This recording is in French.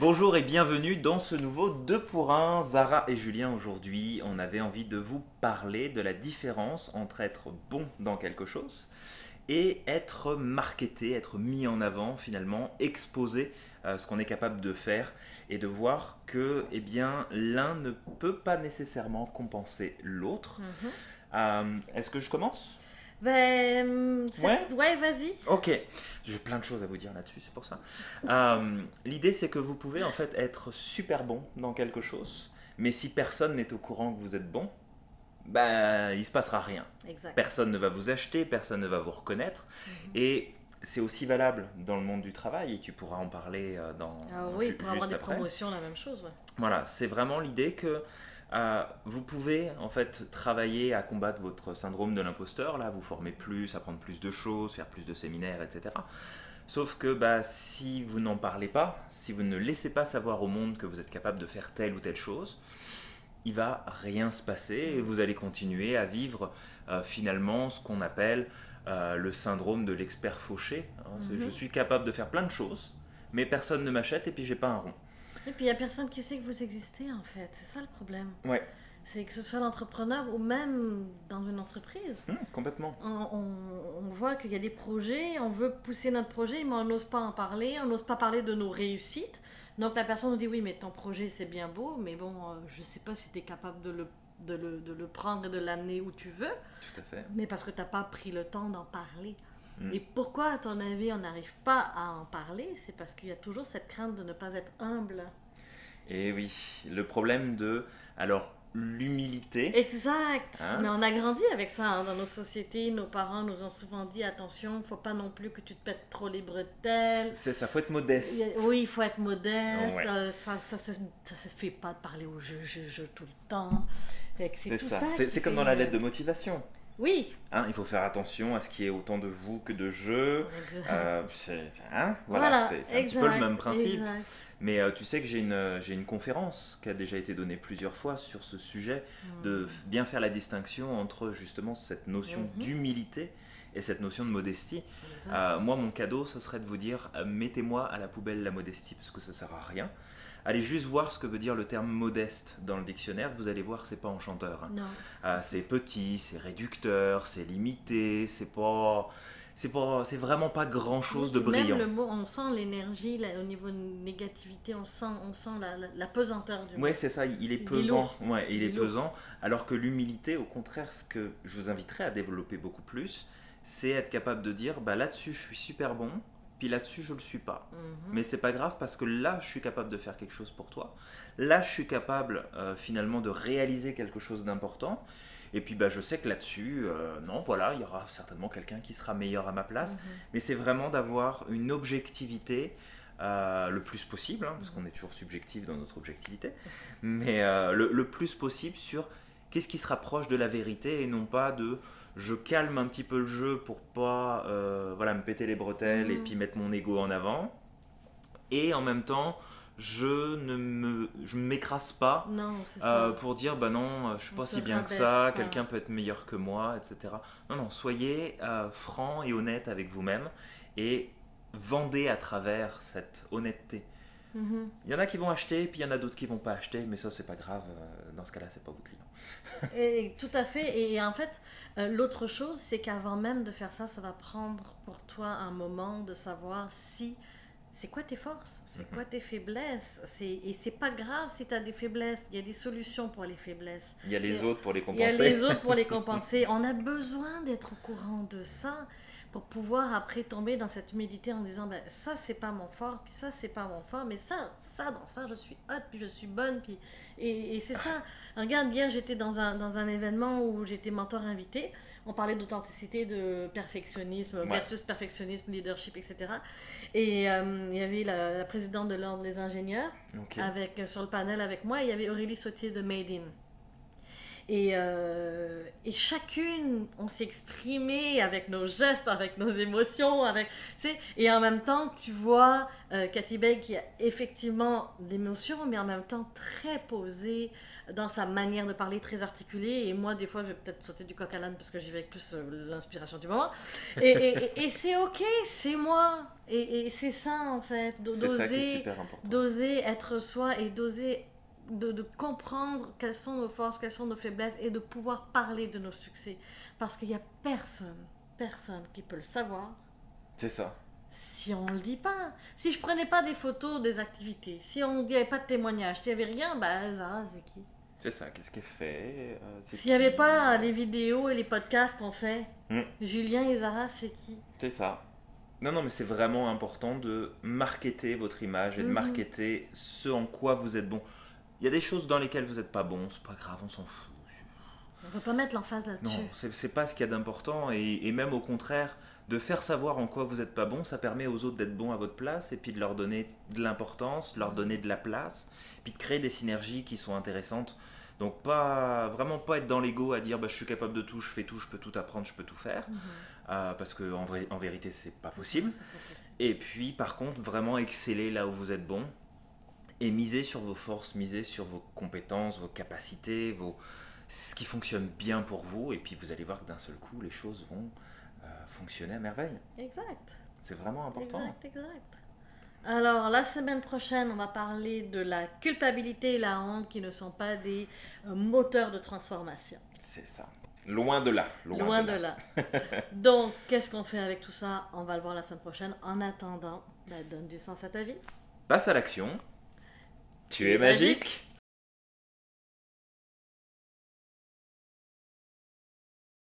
Bonjour et bienvenue dans ce nouveau 2 pour 1. Zara et Julien, aujourd'hui, on avait envie de vous parler de la différence entre être bon dans quelque chose et être marketé, être mis en avant, finalement, exposer euh, ce qu'on est capable de faire et de voir que eh bien, l'un ne peut pas nécessairement compenser l'autre. Mhm. Euh, Est-ce que je commence? Ben, Ouais. ouais, vas-y. Ok, j'ai plein de choses à vous dire là-dessus, c'est pour ça. Euh, L'idée, c'est que vous pouvez en fait être super bon dans quelque chose, mais si personne n'est au courant que vous êtes bon, bah, il se passera rien. Exact. Personne ne va vous acheter, personne ne va vous reconnaître, Mhm. et c'est aussi valable dans le monde du travail, et tu pourras en parler euh, dans Ah oui, pour avoir des après. promotions, la même chose. ouais. Voilà, c'est vraiment l'idée que euh, vous pouvez en fait travailler à combattre votre syndrome de l'imposteur, là, vous former plus, apprendre plus de choses, faire plus de séminaires, etc. Sauf que bah, si vous n'en parlez pas, si vous ne laissez pas savoir au monde que vous êtes capable de faire telle ou telle chose, il va rien se passer et vous allez continuer à vivre euh, finalement ce qu'on appelle euh, le syndrome de l'expert fauché. hein. Mhm. Je suis capable de faire plein de choses, mais personne ne m'achète et puis j'ai pas un rond. Et puis, il n'y a personne qui sait que vous existez, en fait. C'est ça le problème. Ouais, C'est que ce soit l'entrepreneur ou même dans une entreprise. Hum, complètement. On, on- on voit qu'il y a des projets, on veut pousser notre projet, mais on n'ose pas en parler, on n'ose pas parler de nos réussites. Donc la personne nous dit oui, mais ton projet c'est bien beau, mais bon, euh, je sais pas si tu es capable de le, de, le, de le prendre et de l'amener où tu veux, Tout à fait. mais parce que tu n'as pas pris le temps d'en parler. Mm. Et pourquoi, à ton avis, on n'arrive pas à en parler? C'est parce qu'il y a toujours cette crainte de ne pas être humble. Et oui, le problème de, alors, l'humilité. Exact. Hein, Mais on a grandi avec ça hein, dans nos sociétés. Nos parents nous ont souvent dit attention, faut pas non plus que tu te pètes trop les bretelles. C'est ça, faut être modeste. Oui, il faut être modeste. Ouais. euh, ça, ça, se, ça se fait pas de parler au jeu, jeu, jeu tout le temps. C'est tout ça. ça. C'est comme fait- dans la lettre de motivation. Oui. Hein, il faut faire attention à ce qu'il y ait autant de vous que de je. Euh, hein, voilà, c'est c'est un petit peu le même principe. exact. Mais euh, tu sais que j'ai une, euh, une conférence qui a déjà été donnée plusieurs fois sur ce sujet, de Hmm. f- bien faire la distinction entre justement cette notion Mhm. d'humilité et cette notion de modestie. Euh, moi, mon cadeau, ce serait de vous dire mettez-moi à la poubelle la modestie parce que ça sert à rien. Allez juste voir ce que veut dire le terme modeste dans le dictionnaire. Vous allez voir, c'est pas enchanteur. hein. Non. Euh, c'est petit, c'est réducteur, c'est limité, c'est pas, c'est pas, c'est vraiment pas grand chose de brillant. Même le mot, on sent l'énergie là, au niveau de négativité, on sent, on sent la, la- la pesanteur du mot. Ouais, c'est ça, il est Il est pesant. Ouais, il, Il est, pesant. Alors que l'humilité, au contraire, ce que je vous inviterais à développer beaucoup plus, c'est être capable de dire bah là-dessus je suis super bon, puis là-dessus je le suis pas. Mhm. Mais c'est pas grave parce que là, je suis capable de faire quelque chose pour toi. Là, je suis capable euh, finalement de réaliser quelque chose d'important. Et puis, bah, je sais que là-dessus, euh, non, voilà, il y aura certainement quelqu'un qui sera meilleur à ma place. Mhm. Mais c'est vraiment d'avoir une objectivité euh, le plus possible, hein, parce qu'on est toujours subjectif dans notre objectivité, mais le, le plus possible sur qu'est-ce qui se rapproche de la vérité et non pas de je calme un petit peu le jeu pour pas euh, voilà, me péter les bretelles et Mhm. puis mettre mon ego en avant. Et en même temps, je ne me, je m'écrase pas Non, euh, pour dire bah non, je suis On pas si bien que ça, quelqu'un peut être meilleur que moi, etc. Non, non, soyez euh, franc et honnête avec vous-même et vendez à travers cette honnêteté. Mhm. Il y en a qui vont acheter, puis il y en a d'autres qui vont pas acheter, mais ça c'est pas grave, euh, dans ce cas-là c'est pas vos clients. Et, tout à fait. Et, en fait, euh, l'autre chose, c'est qu'avant même de faire ça, ça va prendre pour toi un moment de savoir si c'est quoi tes forces, c'est Mhm. quoi tes faiblesses? Et c'est pas grave si tu as des faiblesses. Il y a des solutions pour les faiblesses. Il y a les autres pour les Il y a compenser. les autres pour les compenser. On a besoin d'être au courant de ça pour pouvoir après tomber dans cette humilité en disant ben, ça c'est pas mon fort, puis ça c'est pas mon fort, mais ça, ça dans ça je suis hot, puis je suis bonne, puis et, et c'est ça. Regarde, hier j'étais dans un, dans un événement où j'étais mentor invité. On parlait d'authenticité, de perfectionnisme Ouais. versus perfectionnisme, leadership, etc. Et euh, il y avait la, la présidente de l'ordre des ingénieurs avec, sur le panel avec moi, il y avait Aurélie Sautier de Made In. Et, euh, et chacune, on s'est exprimé avec nos gestes, avec nos émotions, avec, et en même temps, tu vois euh, Cathy Bay qui a effectivement d'émotions, mais en même temps très posée dans sa manière de parler, très articulée. Et moi, des fois, je vais peut-être sauter du coq à l'âne parce que j'y vais avec plus euh, l'inspiration du moment. Et, et, et c'est ok, c'est moi. Et, c'est ça, en fait, d'oser, d'oser être soi et d'oser de, comprendre quelles sont nos forces, quelles sont nos faiblesses et de pouvoir parler de nos succès. Parce qu'il n'y a personne, personne qui peut le savoir. C'est ça. Si on ne le dit pas. Si je prenais pas des photos des activités, si on n'y avait pas de témoignages, s'il n'y avait rien, bah Zara, c'est qui? C'est ça, qu'est-ce qu'elle fait euh, S'il n'y avait pas les vidéos et les podcasts qu'on fait, hmm. Julien et Zara, c'est qui? C'est ça. Non, non, mais c'est vraiment important de marketer votre image et de mhm. marketer ce en quoi vous êtes bon. Il y a des choses dans lesquelles vous n'êtes pas bon, c'est pas grave, on s'en fout. On ne va pas mettre l'emphase là-dessus. Non, c'est pas ce qu'il y a d'important. Et, même au contraire, de faire savoir en quoi vous n'êtes pas bon, ça permet aux autres d'être bons à votre place et puis de leur donner de l'importance, de leur donner de la place, puis de créer des synergies qui sont intéressantes. Donc pas vraiment pas être dans l'ego à dire bah, je suis capable de tout, je fais tout, je peux tout apprendre, je peux tout faire, mhm. euh, parce que en, vrai, en vérité c'est pas possible. pas possible. Et puis par contre vraiment exceller là où vous êtes bon et miser sur vos forces, miser sur vos compétences, vos capacités, vos... ce qui fonctionne bien pour vous, et puis vous allez voir que d'un seul coup, les choses vont euh, fonctionner à merveille. Exact. C'est vraiment important. Exact, exact. Alors, la semaine prochaine, on va parler de la culpabilité et la honte qui ne sont pas des euh, moteurs de transformation. C'est ça. Loin de là. Loin, de, là. Donc, qu'est-ce qu'on fait avec tout ça? On va le voir la semaine prochaine. En attendant, bah, donne du sens à ta vie. Passe à l'action tu es magique